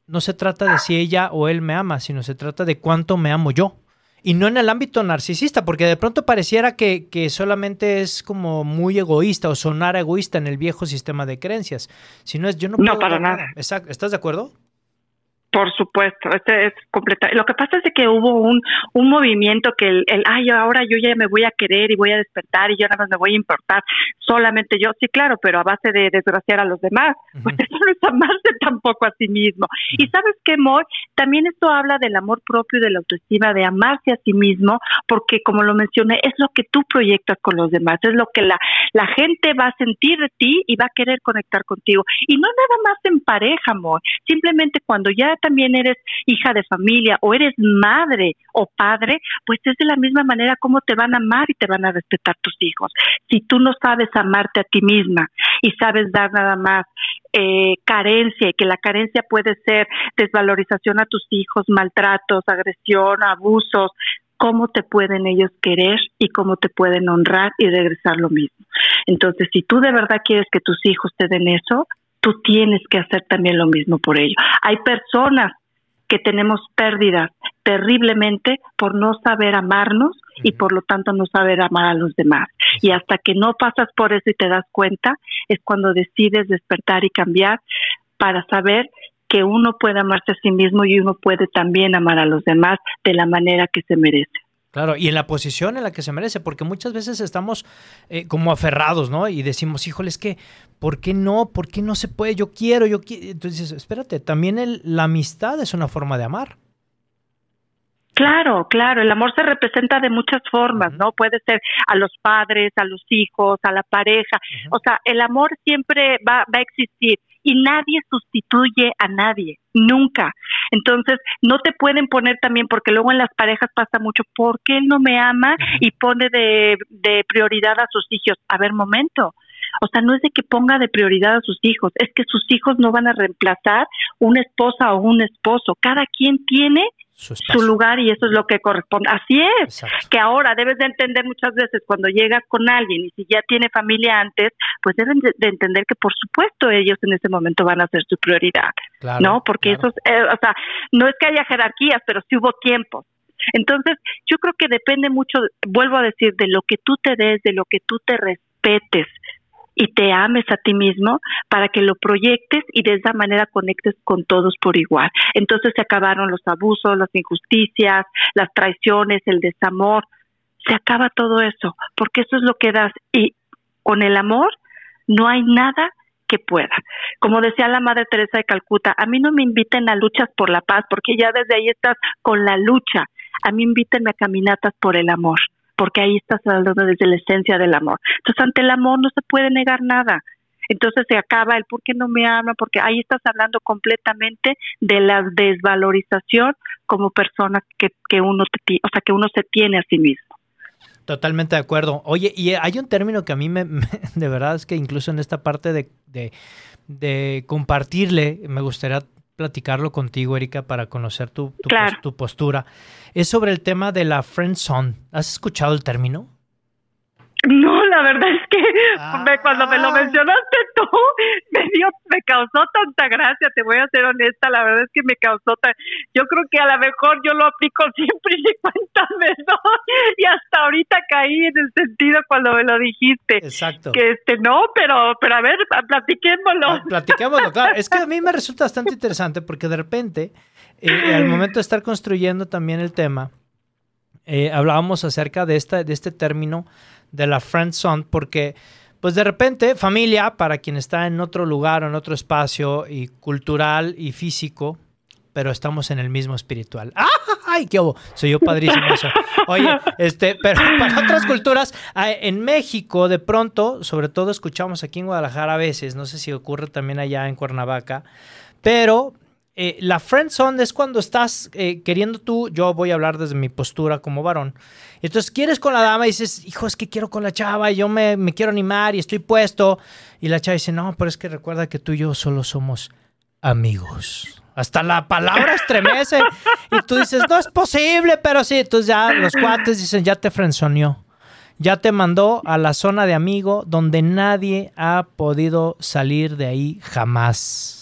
no se trata de si ella o él me ama, sino se trata de cuánto me amo yo. Y no en el ámbito narcisista, porque de pronto pareciera que, que, solamente es como muy egoísta o sonar egoísta en el viejo sistema de creencias. Si no es, yo no puedo. No, para nada. Exacto. ¿Estás de acuerdo? Por supuesto, este es completa. Lo que pasa es que hubo un, un movimiento que el, el, ay, ahora yo ya me voy a querer y voy a despertar y yo nada más me voy a importar solamente yo. Sí, claro, pero a base de desgraciar a los demás. Pues eso no es amarse tampoco a sí mismo. Y sabes qué, Moy, también esto habla del amor propio y de la autoestima, de amarse a sí mismo, porque como lo mencioné, es lo que tú proyectas con los demás, es lo que la, la gente va a sentir de ti y va a querer conectar contigo. Y no nada más en pareja, Moy, simplemente cuando ya también eres hija de familia o eres madre o padre, pues es de la misma manera como te van a amar y te van a respetar tus hijos. Si tú no sabes amarte a ti misma y sabes dar nada más eh, carencia y que la carencia puede ser desvalorización a tus hijos, maltratos, agresión, abusos, cómo te pueden ellos querer y cómo te pueden honrar y regresar lo mismo. Entonces, si tú de verdad quieres que tus hijos te den eso, tú tienes que hacer también lo mismo por ello. Hay personas que tenemos pérdidas terriblemente por no saber amarnos y por lo tanto no saber amar a los demás. Y hasta que no pasas por eso y te das cuenta, es cuando decides despertar y cambiar para saber que uno puede amarse a sí mismo y uno puede también amar a los demás de la manera que se merece. Claro, y en la posición en la que se merece, porque muchas veces estamos eh, como aferrados, ¿no? Y decimos, híjole, es que, ¿por qué no? ¿Por qué no se puede? Yo quiero, yo quiero. Entonces, espérate, también el, la amistad es una forma de amar. Claro, claro, el amor se representa de muchas formas, ¿no? Puede ser a los padres, a los hijos, a la pareja. O sea, el amor siempre va, va a existir y nadie sustituye a nadie, nunca. Entonces, no te pueden poner también, porque luego en las parejas pasa mucho, ¿por qué él no me ama y pone de, de prioridad a sus hijos? A ver, momento. O sea, no es de que ponga de prioridad a sus hijos, es que sus hijos no van a reemplazar una esposa o un esposo. Cada quien tiene su, lugar y eso es lo que corresponde. Así es, que ahora debes de entender muchas veces cuando llegas con alguien y si ya tiene familia antes, pues deben de, entender que por supuesto ellos en ese momento van a ser su prioridad, ¿no? Porque eso, eh, o sea, no es que haya jerarquías, pero sí hubo tiempo. Entonces, yo creo que depende mucho, vuelvo a decir, de lo que tú te des, de lo que tú te respetes, y te ames a ti mismo para que lo proyectes y de esa manera conectes con todos por igual. Entonces se acabaron los abusos, las injusticias, las traiciones, el desamor. se acaba todo eso, porque eso es lo que das. Y con el amor no hay nada que pueda. Como decía la Madre Teresa de Calcuta, a mí no me inviten a luchas por la paz, porque ya desde ahí estás con la lucha. A mí invítenme a caminatas por el amor, porque ahí estás hablando desde la esencia del amor. Entonces, ante el amor no se puede negar nada. Entonces se acaba el por qué no me ama, porque ahí estás hablando completamente de la desvalorización como persona que, que uno, o sea, que uno se tiene a sí mismo. Totalmente de acuerdo. Oye, y hay un término que a mí me, de verdad es que incluso en esta parte de, de, compartirle, me gustaría platicarlo contigo, Erika, para conocer tu, tu, postura. Es sobre el tema de la friend zone. ¿Has escuchado el término? No, la verdad es que cuando me lo ah. mencionaste tú, me dio, me causó tanta gracia, te voy a ser honesta, la verdad es que me causó tan, yo creo que a lo mejor yo lo aplico siempre y cuentas ¿no? y hasta ahorita caí en el sentido cuando me lo dijiste. Exacto. Que este, no, pero, pero a ver, platiquémoslo. Ah, platiquémoslo, claro, es que a mí me resulta bastante interesante porque de repente, eh, al momento de estar construyendo también el tema, eh, hablábamos acerca de, esta, de este término de la friend zone porque pues de repente familia para quien está en otro lugar o en otro espacio y cultural y físico pero estamos en el mismo espiritual. ¡Ay, qué obo! Soy yo padrísimo eso. Oye, este, pero para otras culturas, en México, de pronto, sobre todo escuchamos aquí en Guadalajara a veces, no sé si ocurre también allá en Cuernavaca, pero eh, la friend zone es cuando estás eh, queriendo tú, yo voy a hablar desde mi postura como varón, entonces quieres con la dama y dices, hijo, es que quiero con la chava y yo me, quiero animar y estoy puesto. Y la chava dice, no, pero es que recuerda que tú y yo solo somos amigos. Hasta la palabra estremece. y tú dices, no es posible, pero sí. Entonces ya los cuates dicen, ya te frenzoneó. Ya te mandó a la zona de amigo donde nadie ha podido salir de ahí jamás.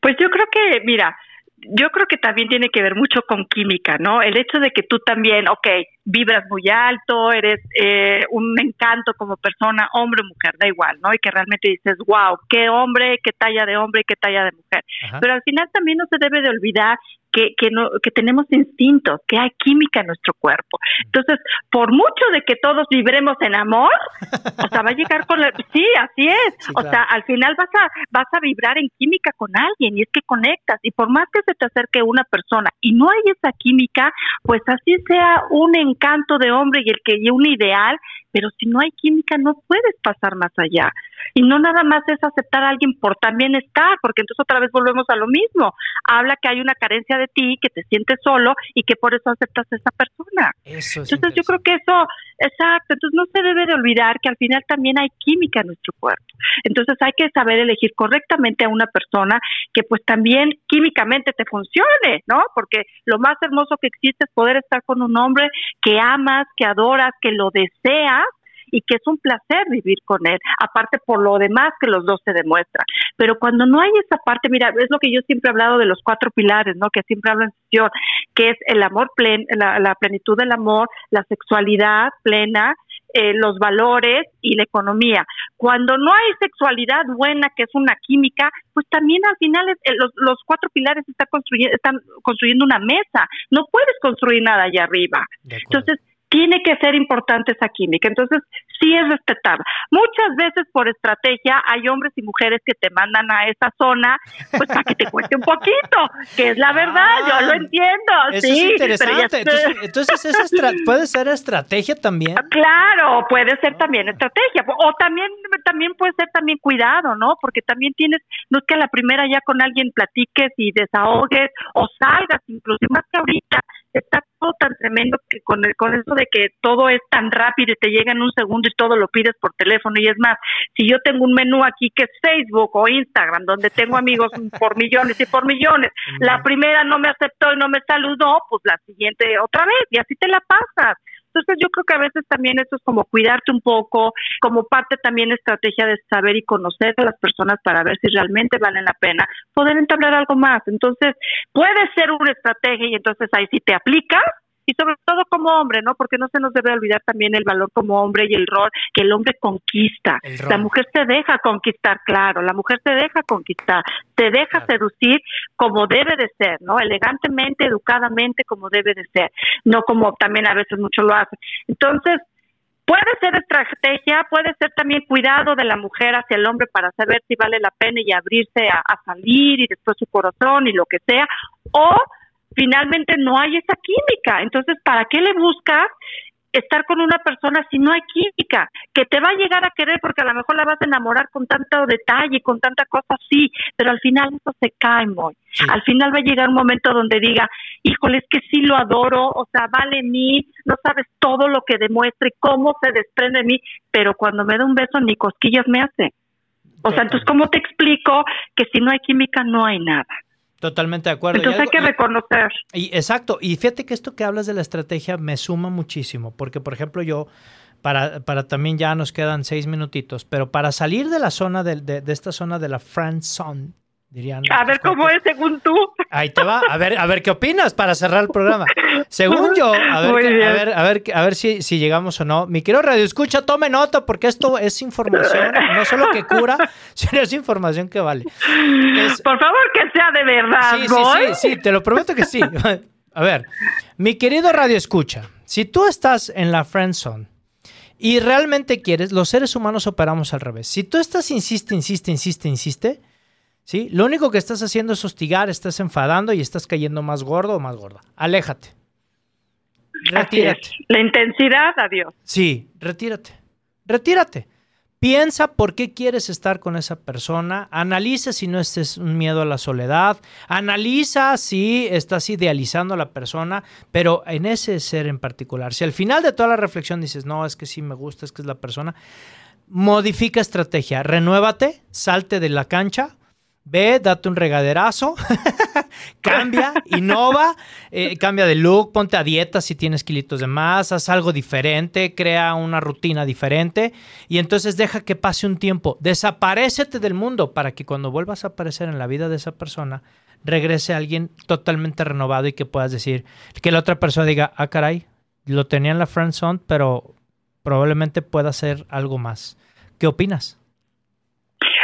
Pues yo creo que, mira, yo creo que también tiene que ver mucho con química, ¿no? El hecho de que tú también, ok, vibras muy alto, eres eh, un encanto como persona, hombre o mujer, da igual, ¿no? Y que realmente dices, wow, qué hombre, qué talla de hombre, qué talla de mujer. Pero al final también no se debe de olvidar que, que, no, que tenemos instintos, que hay química en nuestro cuerpo. Entonces, por mucho de que todos vibremos en amor, o sea, va a llegar con la... Sí, así es. o sea, al final vas a, vas a vibrar en química con alguien y es que conectas. Y por más que se te acerque una persona y no hay esa química, pues así sea un encanto de hombre y el que y un ideal, pero si no hay química no puedes pasar más allá. Y no nada más es aceptar a alguien por también estar, porque entonces otra vez volvemos a lo mismo. Habla que hay una carencia de ti, que te sientes solo y que por eso aceptas a esa persona. Entonces yo creo que eso, exacto, entonces no se debe de olvidar que al final también hay química en nuestro cuerpo. Entonces hay que saber elegir correctamente a una persona que pues también químicamente te funcione, ¿no? Porque lo más hermoso que existe es poder estar con un hombre que amas, que adoras, que lo deseas y que es un placer vivir con él, aparte por lo demás que los dos se demuestran. Pero cuando no hay esa parte, mira, es lo que yo siempre he hablado de los cuatro pilares, ¿no? Que siempre hablo en sesión, que es el amor pleno, la, plenitud del amor, la sexualidad plena, eh, los valores y la economía. Cuando no hay sexualidad buena, que es una química, pues también al final eh, los, los, cuatro pilares están construyendo, están construyendo una mesa. No puedes construir nada allá arriba. Entonces, tiene que ser importante esa química. Entonces, sí es respetada. Muchas veces por estrategia hay hombres y mujeres que te mandan a esa zona, pues para que te cueste un poquito, que es la verdad, yo lo ah, entiendo. Eso sí, es interesante. Entonces, entonces puede ser estrategia también. Ah, claro, puede ser también estrategia. O también, también puede ser también cuidado, ¿no? Porque también tienes, no es que a la primera ya con alguien platiques y desahogues o salgas, incluso más que ahorita está todo tan tremendo que con, el, con eso de que todo es tan rápido y te llega en un segundo y todo lo pides por teléfono y es más, si yo tengo un menú aquí que es Facebook o Instagram donde tengo amigos por millones y por millones, la primera no me aceptó y no me saludó, pues la siguiente otra vez y así te la pasas. Entonces yo creo que a veces también eso es como cuidarte un poco, como parte también estrategia de saber y conocer a las personas para ver si realmente valen la pena poder entablar algo más. Entonces puede ser una estrategia y entonces ahí sí te aplicas y sobre todo como hombre, ¿no? Porque no se nos debe olvidar también el valor como hombre y el rol que el hombre conquista. La mujer se deja conquistar, claro, la mujer se deja conquistar, se deja seducir como debe de ser, ¿no? Elegantemente, educadamente, como debe de ser, no como también a veces mucho lo hace. Entonces, Puede ser estrategia, puede ser también cuidado de la mujer hacia el hombre para saber si vale la pena y abrirse a, a salir y después su corazón y lo que sea, o finalmente no hay esa química. Entonces, ¿para qué le buscas estar con una persona si no hay química? Que te va a llegar a querer porque a lo mejor la vas a enamorar con tanto detalle, con tanta cosa, sí, pero al final eso se cae muy. Al final va a llegar un momento donde diga, híjole, es que sí lo adoro, o sea, vale mí, no sabes todo lo que demuestra y cómo se desprende de mí, pero cuando me da un beso ni cosquillas me hace. O sea, entonces, ¿cómo te explico que si no hay química no hay nada? Totalmente de acuerdo. Entonces hay que reconocer. Y, exacto. Y fíjate que esto que hablas de la estrategia me suma muchísimo, porque por ejemplo yo, para, para también ya nos quedan seis minutitos, pero para salir de la zona de, de, esta zona de la friend zone, dirían. A ver cómo es según tú. Ahí te va. A ver, a ver qué opinas para cerrar el programa. Según yo, a ver, a ver, a ver, a ver si, si, llegamos o no. Mi querido Radio Escucha, tome nota porque esto es información, no solo que cura, sino es información que vale. Por favor, que sea de verdad. Sí, sí, sí, sí, te lo prometo que sí. A ver, mi querido Radio Escucha, si tú estás en la friend zone y realmente quieres, los seres humanos operamos al revés. Si tú estás insiste, insiste, insiste, insiste, ¿sí? Lo único que estás haciendo es hostigar, estás enfadando y estás cayendo más gordo o más gorda. Aléjate. Retírate. La intensidad, adiós. Sí, retírate. Retírate. Piensa por qué quieres estar con esa persona, analiza si no es un miedo a la soledad, analiza si estás idealizando a la persona, pero en ese ser en particular. Si al final de toda la reflexión dices, no, es que sí me gusta, es que es la persona, modifica estrategia, renuévate, salte de la cancha, Ve, date un regaderazo, cambia, innova, eh, cambia de look, ponte a dieta si tienes kilitos de más, haz algo diferente, crea una rutina diferente y entonces deja que pase un tiempo. Desaparecete del mundo para que cuando vuelvas a aparecer en la vida de esa persona, regrese alguien totalmente renovado y que puedas decir, que la otra persona diga, ah, caray, lo tenía en la friend zone, pero probablemente pueda hacer algo más. ¿Qué opinas?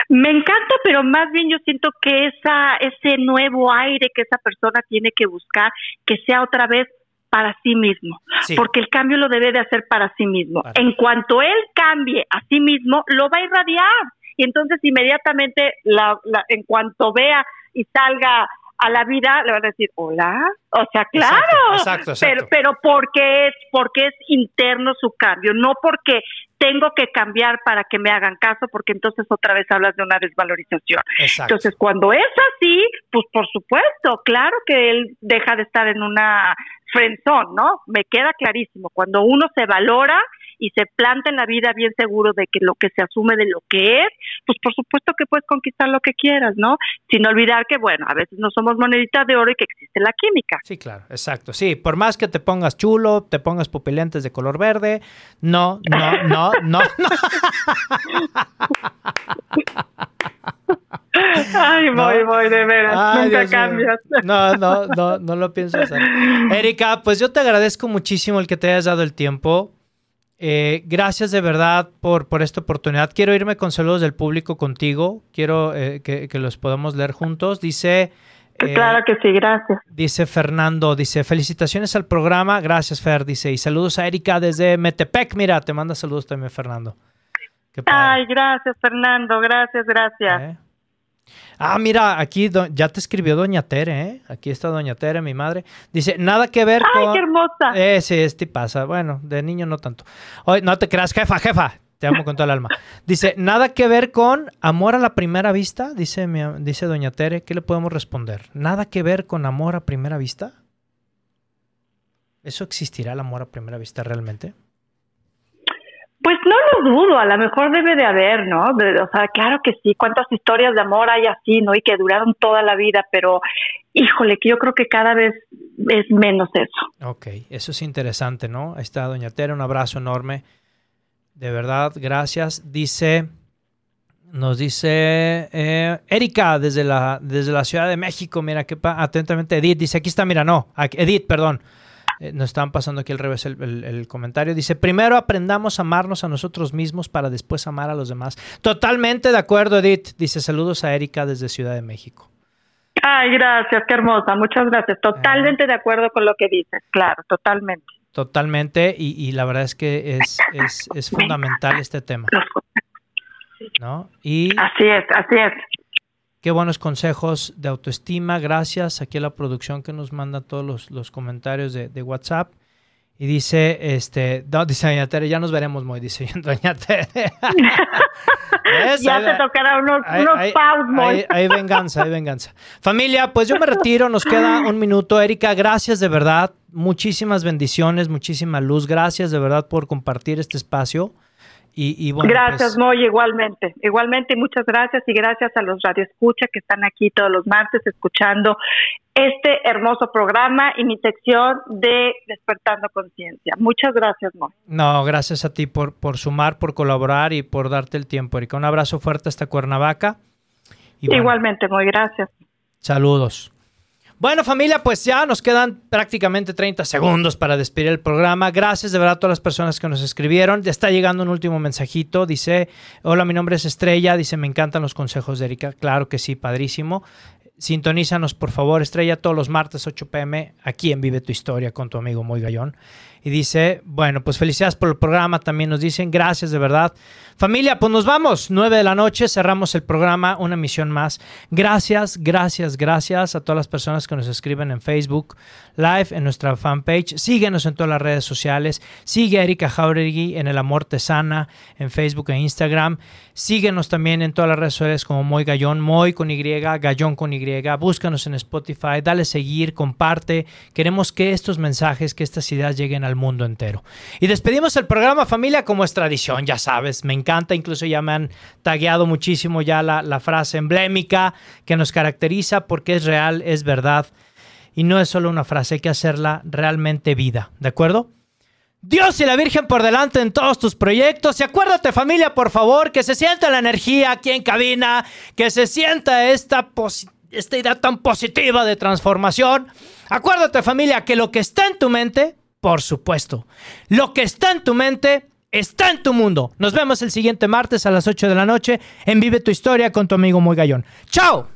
Me encanta, pero más bien yo siento que esa, ese nuevo aire que esa persona tiene que buscar, que sea otra vez para sí mismo, porque el cambio lo debe de hacer para sí mismo. En cuanto él cambie a sí mismo, lo va a irradiar. Y entonces inmediatamente, la, en cuanto vea y salga a la vida le van a decir hola o sea claro. exacto, pero pero porque es porque es interno su cambio no porque tengo que cambiar para que me hagan caso porque entonces otra vez hablas de una desvalorización. Entonces cuando es así pues por supuesto claro que él deja de estar en una frenzón no me queda clarísimo. Cuando uno se valora y se planta en la vida bien seguro de que lo que se asume de lo que es, pues por supuesto que puedes conquistar lo que quieras, ¿no? Sin olvidar que, bueno, a veces no somos moneditas de oro y que existe la química. Sí, claro, exacto. Sí, por más que te pongas chulo, te pongas pupilentes de color verde, no, no, no, no, no. Ay, voy, voy, de veras. Nunca cambias. No, no, no, no lo pienso hacer. Erika, pues yo te agradezco muchísimo el que te hayas dado el tiempo. Eh, gracias de verdad por, por esta oportunidad. Quiero irme con saludos del público contigo. Quiero eh, que, los podamos leer juntos. Dice. Eh, claro que sí, gracias. Dice Fernando, dice, felicitaciones al programa, gracias Fer, dice, y saludos a Erika desde Metepec, mira, te manda saludos también Fernando. Ay, gracias Fernando, gracias, gracias. Ah, mira, aquí ya te escribió Doña Tere, ¿eh? Aquí está Doña Tere, mi madre. Dice, nada que ver con... ¡Ay, qué hermosa! Eh, sí, este pasa. Bueno, de niño no tanto. Oye, no te creas, jefa, jefa. Te amo con todo el alma. Dice, nada que ver con amor a la primera vista, dice, dice Doña Tere. ¿Qué le podemos responder? ¿Nada que ver con amor a primera vista? ¿Eso existirá el amor a primera vista realmente? Pues no lo dudo, a lo mejor debe de haber, ¿no? o sea, claro que sí, cuántas historias de amor hay así, ¿no? Y que duraron toda la vida, pero híjole, que yo creo que cada vez es menos eso. Ok, eso es interesante, ¿no? Ahí está Doña Tere, un abrazo enorme. De verdad, gracias. Dice, nos dice eh, Erika desde la, desde la Ciudad de México, mira, que atentamente Edith, dice, aquí está, mira, no, Edith, perdón. Eh, nos estaban pasando aquí al revés el, comentario. Dice, primero aprendamos a amarnos a nosotros mismos para después amar a los demás. Totalmente de acuerdo, Edith. Dice, saludos a Erika desde Ciudad de México. Ay, gracias, qué hermosa. Muchas gracias. Totalmente ah. de acuerdo con lo que dices. Claro, totalmente. Totalmente. Y, la verdad es que es, es, es fundamental este tema. ¿No? Y así es, así es. Qué buenos consejos de autoestima. Gracias. Aquí a la producción que nos manda todos los, comentarios de, WhatsApp. Y dice, este, dice Doña Tere, ya nos veremos, muy, dice Doña Tere. ya te tocará unos, unos Hay, venganza, hay venganza. Familia, pues yo me retiro, nos queda un minuto. Erika, gracias de verdad. Muchísimas bendiciones, muchísima luz. Gracias de verdad por compartir este espacio gracias, pues Moy, igualmente. Igualmente, muchas gracias y gracias a los radioescucha que están aquí todos los martes escuchando este hermoso programa y mi sección de Despertando Conciencia. Muchas gracias, Moy. No, gracias a ti por, por sumar, por colaborar y por darte el tiempo, Erika. Un abrazo fuerte hasta Cuernavaca. Igualmente, Moy, gracias. Saludos. Bueno, familia, pues ya nos quedan prácticamente 30 segundos para despedir el programa. Gracias de verdad a todas las personas que nos escribieron. Ya está llegando un último mensajito. Dice, hola, mi nombre es Estrella. Dice, me encantan los consejos de Erika. Claro que sí, padrísimo. Sintonízanos, por favor, Estrella, todos los martes 8 pm aquí en Vive tu Historia con tu amigo Muy Gallón. Y dice, bueno, pues felicidades por el programa. También nos dicen, gracias de verdad. Familia, pues nos vamos. 9 de la noche, cerramos el programa, una misión más. Gracias, gracias, gracias a todas las personas que nos escriben en Facebook Live, en nuestra fanpage. Síguenos en todas las redes sociales. Sigue a Erika Jauregui en El Amor Te Sana, en Facebook e Instagram. Síguenos también en todas las redes sociales como Moy Gallón, Moy con Y, Gallón con Y. Búscanos en Spotify, dale seguir, comparte. Queremos que estos mensajes, que estas ideas lleguen al mundo entero. Y despedimos el programa familia como es tradición, ya sabes, me encanta, incluso ya me han tagueado muchísimo ya la, frase emblémica que nos caracteriza porque es real, es verdad y no es solo una frase, hay que hacerla realmente vida, ¿de acuerdo? Dios y la Virgen por delante en todos tus proyectos. Y acuérdate familia, por favor, que se sienta la energía aquí en cabina, que se sienta esta, esta idea tan positiva de transformación. Acuérdate familia, que lo que está en tu mente, por supuesto, lo que está en tu mente está en tu mundo. Nos vemos el siguiente martes a las 8 de la noche en Vive tu Historia con tu amigo Muy Gallón. ¡Chao!